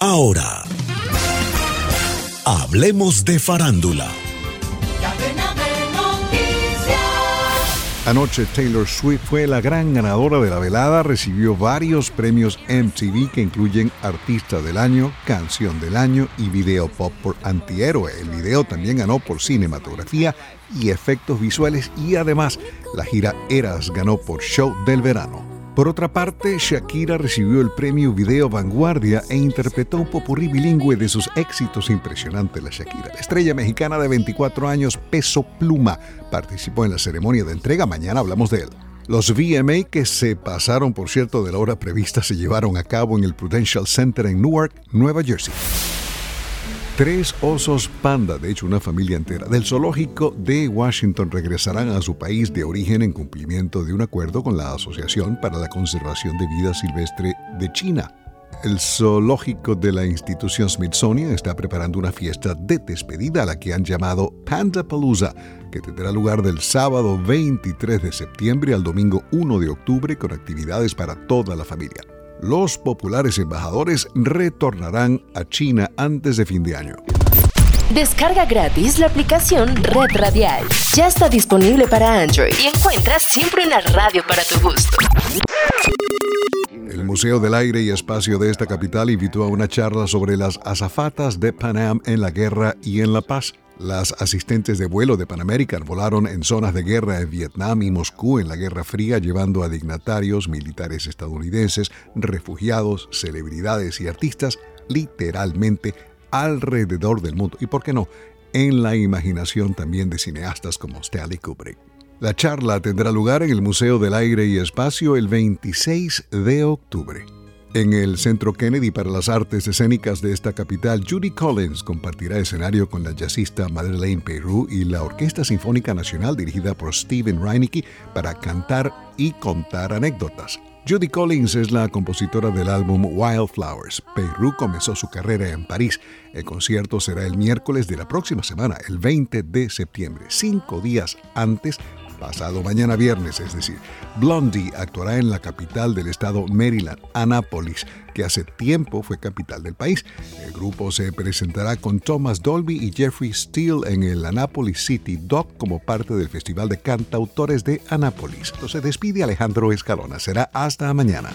Ahora, hablemos de farándula. Anoche Taylor Swift fue la gran ganadora de la velada, recibió varios premios MTV que incluyen Artista del Año, Canción del Año y Video Pop por Antihéroe. El video también ganó por cinematografía y efectos visuales y además la gira Eras ganó por Show del Verano. Por otra parte, Shakira recibió el premio Video Vanguardia e interpretó un popurrí bilingüe de sus éxitos impresionantes. La Shakira, la estrella mexicana de 24 años, Peso Pluma, participó en la ceremonia de entrega. Mañana hablamos de él. Los VMA, que se pasaron, por cierto, de la hora prevista, se llevaron a cabo en el Prudential Center en Newark, Nueva Jersey. Tres osos panda, de hecho una familia entera, del zoológico de Washington regresarán a su país de origen en cumplimiento de un acuerdo con la Asociación para la Conservación de Vida Silvestre de China. El zoológico de la institución Smithsonian está preparando una fiesta de despedida a la que han llamado Panda Palooza, que tendrá lugar del sábado 23 de septiembre al domingo 1 de octubre con actividades para toda la familia los populares embajadores retornarán a China antes de fin de año. Descarga gratis la aplicación Red Radial. Ya está disponible para Android y encuentras siempre una radio para tu gusto. El Museo del Aire y Espacio de esta capital invitó a una charla sobre las azafatas de Panam en la guerra y en la paz. Las asistentes de vuelo de Pan American volaron en zonas de guerra en Vietnam y Moscú en la Guerra Fría, llevando a dignatarios, militares estadounidenses, refugiados, celebridades y artistas literalmente alrededor del mundo. Y por qué no, en la imaginación también de cineastas como Stanley Kubrick. La charla tendrá lugar en el Museo del Aire y Espacio el 26 de octubre. En el Centro Kennedy para las Artes Escénicas de esta capital, Judy Collins compartirá escenario con la jazzista Madeleine Peru y la Orquesta Sinfónica Nacional dirigida por Steven Reinicke para cantar y contar anécdotas. Judy Collins es la compositora del álbum Wildflowers. Peru comenzó su carrera en París. El concierto será el miércoles de la próxima semana, el 20 de septiembre, cinco días antes pasado mañana viernes, es decir. Blondie actuará en la capital del estado Maryland, Annapolis, que hace tiempo fue capital del país. El grupo se presentará con Thomas Dolby y Jeffrey Steele en el Annapolis City Dock como parte del Festival de Cantautores de Annapolis. Se despide Alejandro Escalona. Será hasta mañana.